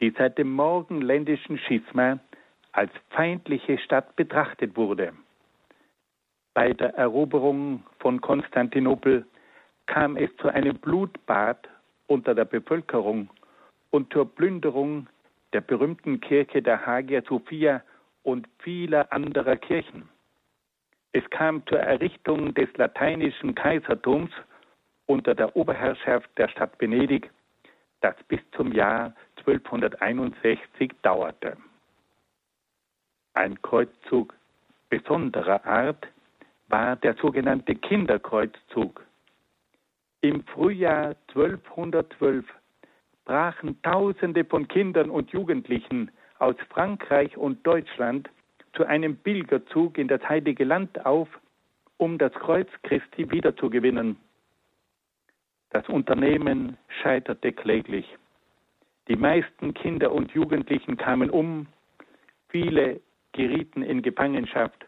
die seit dem morgenländischen Schisma als feindliche Stadt betrachtet wurde. Bei der Eroberung von Konstantinopel kam es zu einem Blutbad unter der Bevölkerung und zur Plünderung der berühmten Kirche der Hagia Sophia und vieler anderer Kirchen. Es kam zur Errichtung des lateinischen Kaisertums unter der Oberherrschaft der Stadt Venedig, das bis zum Jahr 1261 dauerte. Ein Kreuzzug besonderer Art war der sogenannte Kinderkreuzzug. Im Frühjahr 1212 brachen Tausende von Kindern und Jugendlichen aus Frankreich und Deutschland zu einem Pilgerzug in das heilige Land auf, um das Kreuz Christi wiederzugewinnen. Das Unternehmen scheiterte kläglich. Die meisten Kinder und Jugendlichen kamen um, viele gerieten in Gefangenschaft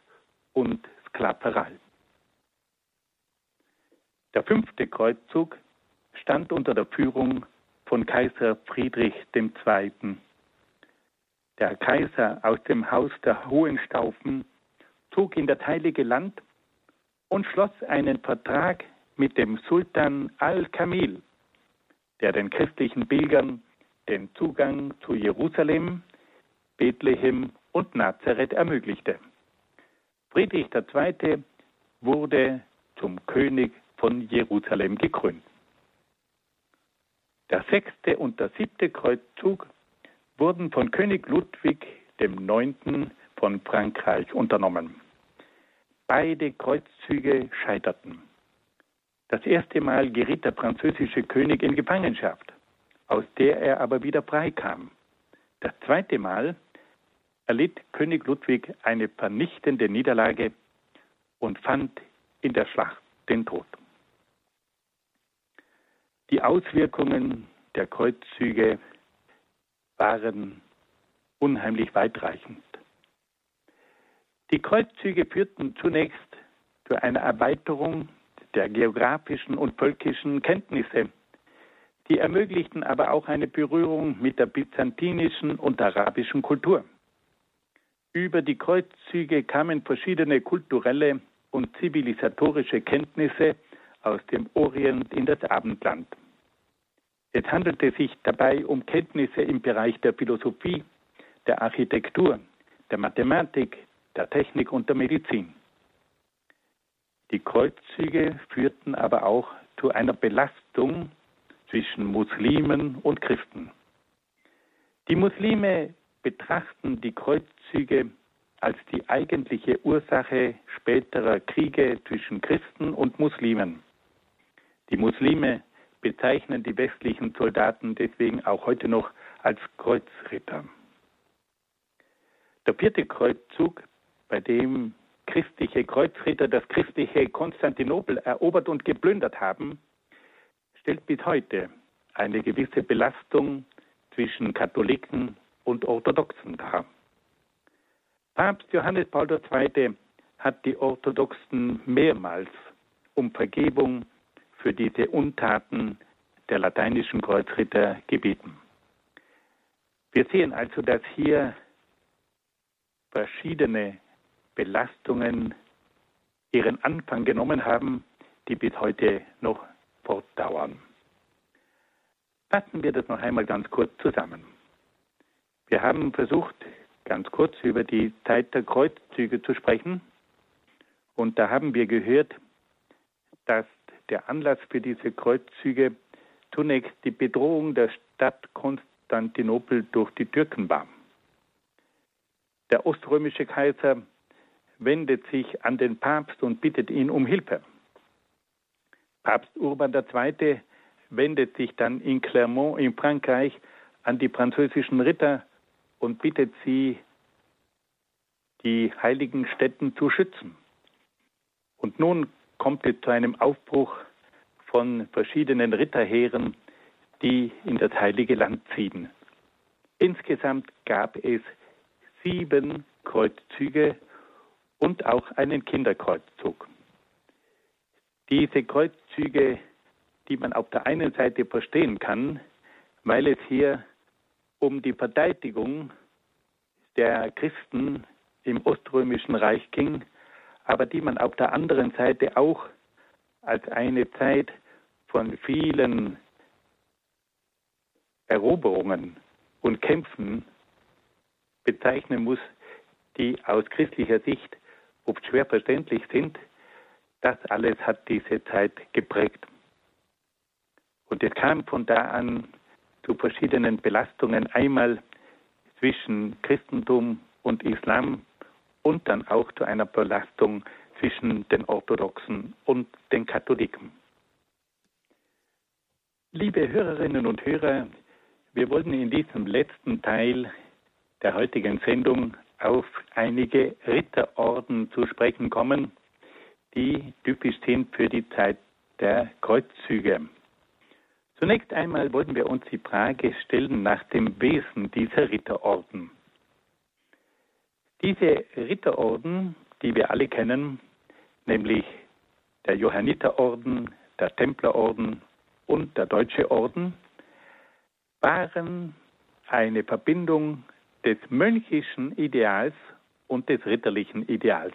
und Sklaverei. Der fünfte Kreuzzug stand unter der Führung von Kaiser Friedrich II. Der Kaiser aus dem Haus der Hohenstaufen zog in das Heilige Land und schloss einen Vertrag mit dem Sultan al-Kamil, der den christlichen Pilgern den Zugang zu Jerusalem, Bethlehem und Nazareth ermöglichte. Friedrich II. wurde zum König von Jerusalem gekrönt. Der sechste und der siebte Kreuzzug wurden von König Ludwig IX. von Frankreich unternommen. Beide Kreuzzüge scheiterten. Das erste Mal geriet der französische König in Gefangenschaft, aus der er aber wieder freikam. Das zweite Mal erlitt König Ludwig eine vernichtende Niederlage und fand in der Schlacht den Tod. Die Auswirkungen der Kreuzzüge waren unheimlich weitreichend. Die Kreuzzüge führten zunächst zu einer Erweiterung der geografischen und völkischen Kenntnisse. Die ermöglichten aber auch eine Berührung mit der byzantinischen und arabischen Kultur. Über die Kreuzzüge kamen verschiedene kulturelle und zivilisatorische Kenntnisse aus dem Orient in das Abendland. Es handelte sich dabei um Kenntnisse im Bereich der Philosophie, der Architektur, der Mathematik, der Technik und der Medizin. Die Kreuzzüge führten aber auch zu einer Belastung zwischen Muslimen und Christen. Die Muslime betrachten die Kreuzzüge als die eigentliche Ursache späterer Kriege zwischen Christen und Muslimen. Die Muslime bezeichnen die westlichen Soldaten deswegen auch heute noch als Kreuzritter. Der vierte Kreuzzug, bei dem christliche Kreuzritter das christliche Konstantinopel erobert und geplündert haben, stellt bis heute eine gewisse Belastung zwischen Katholiken und Orthodoxen dar. Papst Johannes Paul II. hat die Orthodoxen mehrmals um Vergebung für diese Untaten der lateinischen Kreuzritter gebeten. Wir sehen also, dass hier verschiedene Belastungen ihren Anfang genommen haben, die bis heute noch fortdauern. Fassen wir das noch einmal ganz kurz zusammen. Wir haben versucht, ganz kurz über die Zeit der Kreuzzüge zu sprechen. Und da haben wir gehört, dass der Anlass für diese Kreuzzüge zunächst die Bedrohung der Stadt Konstantinopel durch die Türken war. Der oströmische Kaiser wendet sich an den Papst und bittet ihn um Hilfe. Papst Urban II. wendet sich dann in Clermont in Frankreich an die französischen Ritter und bittet sie, die heiligen Städten zu schützen. Und nun kommt es zu einem Aufbruch von verschiedenen Ritterheeren, die in das heilige Land ziehen. Insgesamt gab es sieben Kreuzzüge und auch einen Kinderkreuzzug. Diese Kreuzzüge, die man auf der einen Seite verstehen kann, weil es hier um die Verteidigung der Christen im Oströmischen Reich ging, aber die man auf der anderen Seite auch als eine Zeit von vielen Eroberungen und Kämpfen bezeichnen muss, die aus christlicher Sicht oft schwer verständlich sind, das alles hat diese Zeit geprägt. Und es kam von da an zu verschiedenen Belastungen, einmal zwischen Christentum und Islam und dann auch zu einer Belastung zwischen den Orthodoxen und den Katholiken. Liebe Hörerinnen und Hörer, wir wollen in diesem letzten Teil der heutigen Sendung auf einige Ritterorden zu sprechen kommen, die typisch sind für die Zeit der Kreuzzüge. Zunächst einmal wollen wir uns die Frage stellen nach dem Wesen dieser Ritterorden. Diese Ritterorden, die wir alle kennen, nämlich der Johanniterorden, der Templerorden und der Deutsche Orden, waren eine Verbindung des mönchischen Ideals und des ritterlichen Ideals.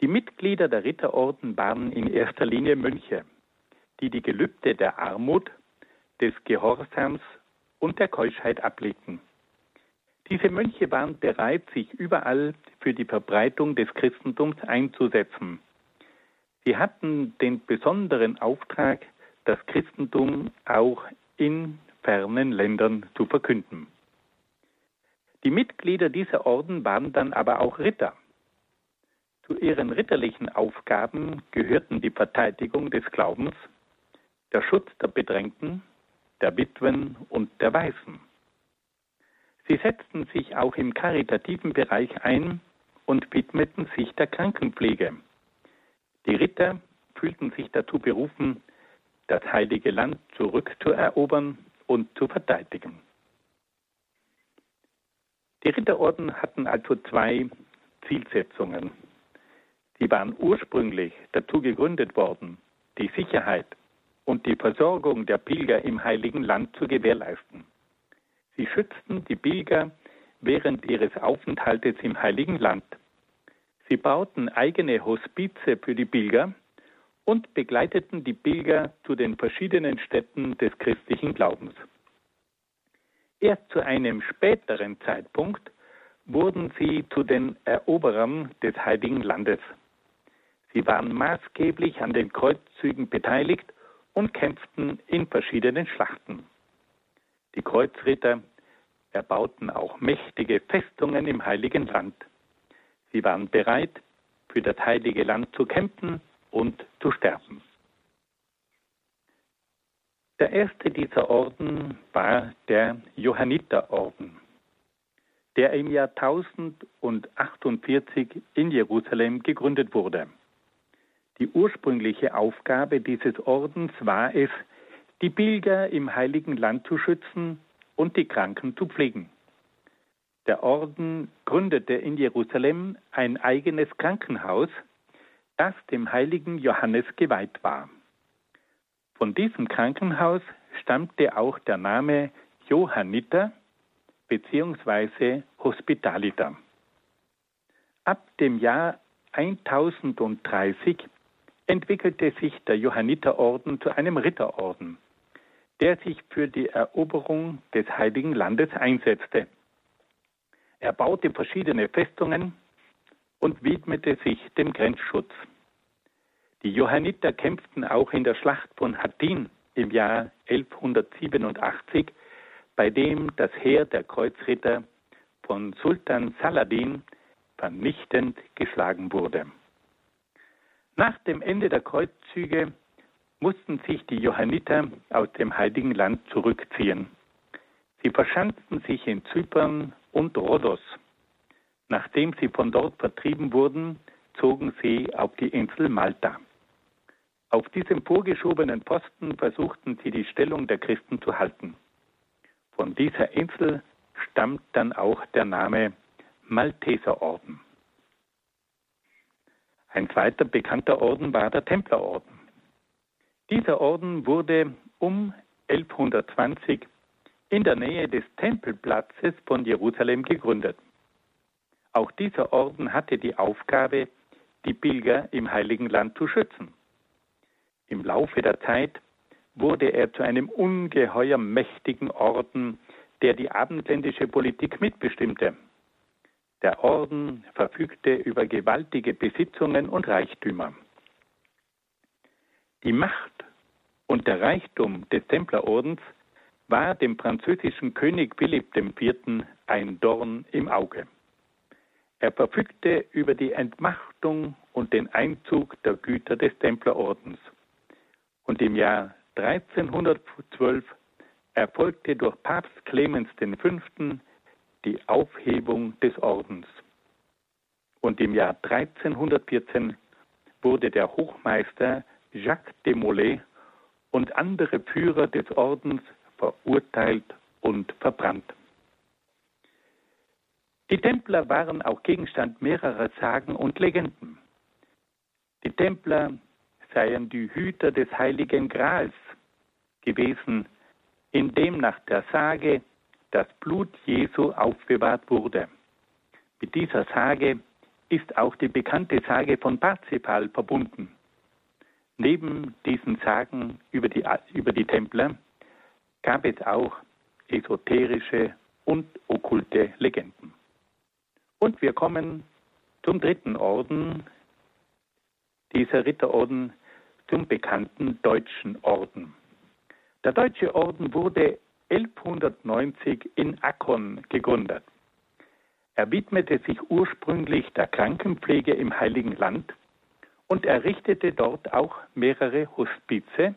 Die Mitglieder der Ritterorden waren in erster Linie Mönche die die Gelübde der Armut, des Gehorsams und der Keuschheit ablegten. Diese Mönche waren bereit, sich überall für die Verbreitung des Christentums einzusetzen. Sie hatten den besonderen Auftrag, das Christentum auch in fernen Ländern zu verkünden. Die Mitglieder dieser Orden waren dann aber auch Ritter. Zu ihren ritterlichen Aufgaben gehörten die Verteidigung des Glaubens, der Schutz der Bedrängten, der Witwen und der Waisen. Sie setzten sich auch im karitativen Bereich ein und widmeten sich der Krankenpflege. Die Ritter fühlten sich dazu berufen, das heilige Land zurückzuerobern und zu verteidigen. Die Ritterorden hatten also zwei Zielsetzungen. Sie waren ursprünglich dazu gegründet worden, die Sicherheit und die Versorgung der Pilger im Heiligen Land zu gewährleisten. Sie schützten die Pilger während ihres Aufenthaltes im Heiligen Land. Sie bauten eigene Hospize für die Pilger und begleiteten die Pilger zu den verschiedenen Städten des christlichen Glaubens. Erst zu einem späteren Zeitpunkt wurden sie zu den Eroberern des Heiligen Landes. Sie waren maßgeblich an den Kreuzzügen beteiligt und kämpften in verschiedenen Schlachten. Die Kreuzritter erbauten auch mächtige Festungen im Heiligen Land. Sie waren bereit, für das Heilige Land zu kämpfen und zu sterben. Der erste dieser Orden war der Johanniterorden, der im Jahr 1048 in Jerusalem gegründet wurde. Die ursprüngliche Aufgabe dieses Ordens war es, die Pilger im heiligen Land zu schützen und die Kranken zu pflegen. Der Orden gründete in Jerusalem ein eigenes Krankenhaus, das dem heiligen Johannes geweiht war. Von diesem Krankenhaus stammte auch der Name Johanniter bzw. Hospitaliter. Ab dem Jahr 1030 entwickelte sich der Johanniterorden zu einem Ritterorden, der sich für die Eroberung des Heiligen Landes einsetzte. Er baute verschiedene Festungen und widmete sich dem Grenzschutz. Die Johanniter kämpften auch in der Schlacht von Hattin im Jahr 1187, bei dem das Heer der Kreuzritter von Sultan Saladin vernichtend geschlagen wurde. Nach dem Ende der Kreuzzüge mussten sich die Johanniter aus dem Heiligen Land zurückziehen. Sie verschanzten sich in Zypern und Rhodos. Nachdem sie von dort vertrieben wurden, zogen sie auf die Insel Malta. Auf diesem vorgeschobenen Posten versuchten sie die Stellung der Christen zu halten. Von dieser Insel stammt dann auch der Name Malteserorden. Ein zweiter bekannter Orden war der Templerorden. Dieser Orden wurde um 1120 in der Nähe des Tempelplatzes von Jerusalem gegründet. Auch dieser Orden hatte die Aufgabe, die Pilger im Heiligen Land zu schützen. Im Laufe der Zeit wurde er zu einem ungeheuer mächtigen Orden, der die abendländische Politik mitbestimmte. Der Orden verfügte über gewaltige Besitzungen und Reichtümer. Die Macht und der Reichtum des Templerordens war dem französischen König Philipp IV. ein Dorn im Auge. Er verfügte über die Entmachtung und den Einzug der Güter des Templerordens. Und im Jahr 1312 erfolgte durch Papst Clemens V. die Aufhebung des Ordens. Und im Jahr 1314 wurde der Hochmeister Jacques de Molay und andere Führer des Ordens verurteilt und verbrannt. Die Templer waren auch Gegenstand mehrerer Sagen und Legenden. Die Templer seien die Hüter des heiligen Grals gewesen, in dem nach der Sage das Blut Jesu aufbewahrt wurde. Mit dieser Sage ist auch die bekannte Sage von Parzifal verbunden. Neben diesen Sagen über die, über die Templer gab es auch esoterische und okkulte Legenden. Und wir kommen zum dritten Orden. Dieser Ritterorden zum bekannten Deutschen Orden. Der Deutsche Orden wurde 1190 in Akkon gegründet. Er widmete sich ursprünglich der Krankenpflege im Heiligen Land und errichtete dort auch mehrere Hospize,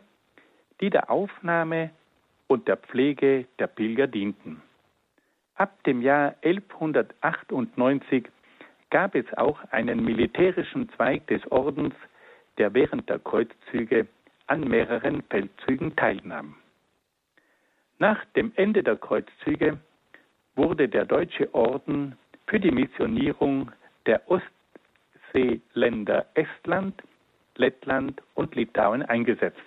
die der Aufnahme und der Pflege der Pilger dienten. Ab dem Jahr 1198 gab es auch einen militärischen Zweig des Ordens, der während der Kreuzzüge an mehreren Feldzügen teilnahm. Nach dem Ende der Kreuzzüge wurde der Deutsche Orden für die Missionierung der Ostseeländer Estland, Lettland und Litauen eingesetzt.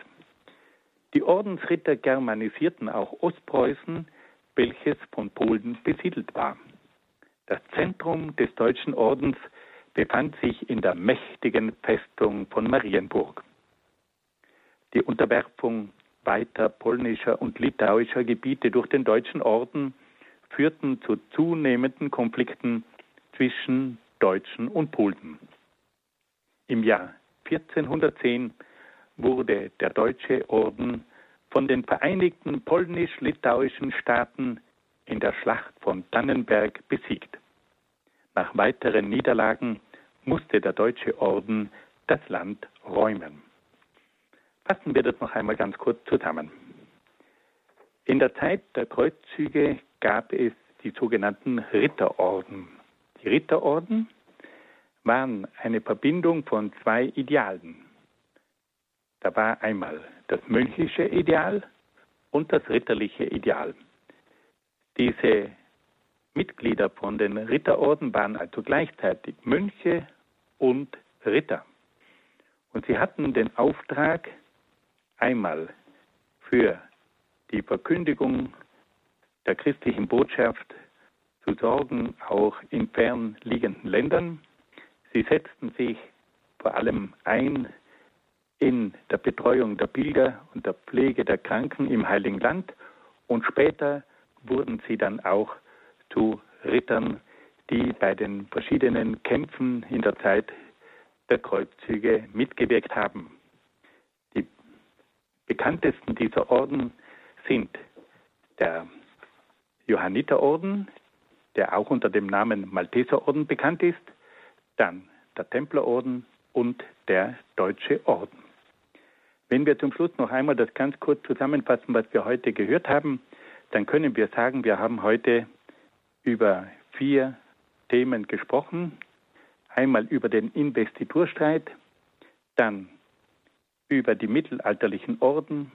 Die Ordensritter germanisierten auch Ostpreußen, welches von Polen besiedelt war. Das Zentrum des Deutschen Ordens befand sich in der mächtigen Festung von Marienburg. Die Unterwerfung weiter polnischer und litauischer Gebiete durch den Deutschen Orden führten zu zunehmenden Konflikten zwischen Deutschen und Polen. Im Jahr 1410 wurde der Deutsche Orden von den Vereinigten polnisch-litauischen Staaten in der Schlacht von Tannenberg besiegt. Nach weiteren Niederlagen musste der Deutsche Orden das Land räumen. Fassen wir das noch einmal ganz kurz zusammen. In der Zeit der Kreuzzüge gab es die sogenannten Ritterorden. Die Ritterorden waren eine Verbindung von zwei Idealen. Da war einmal das mönchische Ideal und das ritterliche Ideal. Diese Mitglieder von den Ritterorden waren also gleichzeitig Mönche und Ritter. Und sie hatten den Auftrag, einmal für die Verkündigung der christlichen Botschaft zu sorgen, auch in fern liegenden Ländern. Sie setzten sich vor allem ein in der Betreuung der Pilger und der Pflege der Kranken im Heiligen Land und später wurden sie dann auch zu Rittern, die bei den verschiedenen Kämpfen in der Zeit der Kreuzzüge mitgewirkt haben. Bekanntesten dieser Orden sind der Johanniterorden, der auch unter dem Namen Malteserorden bekannt ist, dann der Templerorden und der Deutsche Orden. Wenn wir zum Schluss noch einmal das ganz kurz zusammenfassen, was wir heute gehört haben, dann können wir sagen, wir haben heute über vier Themen gesprochen. Einmal über den Investiturstreit, dann über die mittelalterlichen Orden.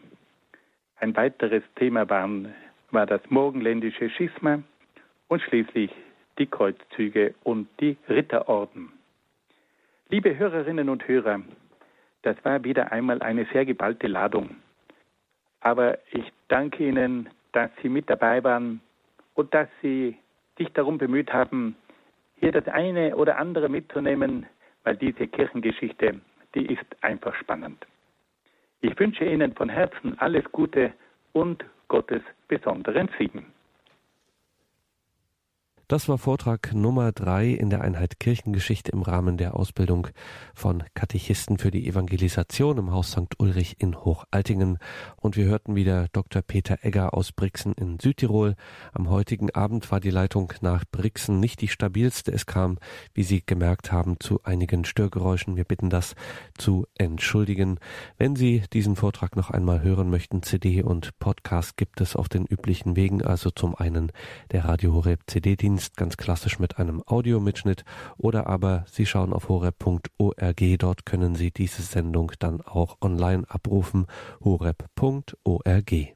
Ein weiteres Thema waren, war das morgenländische Schisma und schließlich die Kreuzzüge und die Ritterorden. Liebe Hörerinnen und Hörer, das war wieder einmal eine sehr geballte Ladung. Aber ich danke Ihnen, dass Sie mit dabei waren und dass Sie sich darum bemüht haben, hier das eine oder andere mitzunehmen, weil diese Kirchengeschichte, die ist einfach spannend. Ich wünsche Ihnen von Herzen alles Gute und Gottes besonderen Segen. Das war Vortrag Nummer drei in der Einheit Kirchengeschichte im Rahmen der Ausbildung von Katechisten für die Evangelisation im Haus St. Ulrich in Hochaltingen. Und wir hörten wieder Dr. Peter Egger aus Brixen in Südtirol. Am heutigen Abend war die Leitung nach Brixen nicht die stabilste. Es kam, wie Sie gemerkt haben, zu einigen Störgeräuschen. Wir bitten das zu entschuldigen. Wenn Sie diesen Vortrag noch einmal hören möchten, CD und Podcast gibt es auf den üblichen Wegen, also zum einen der Radio Horeb CD-Dienst Dienst ganz klassisch mit einem Audiomitschnitt oder aber Sie schauen auf horeb.org, dort können Sie diese Sendung dann auch online abrufen, horeb.org.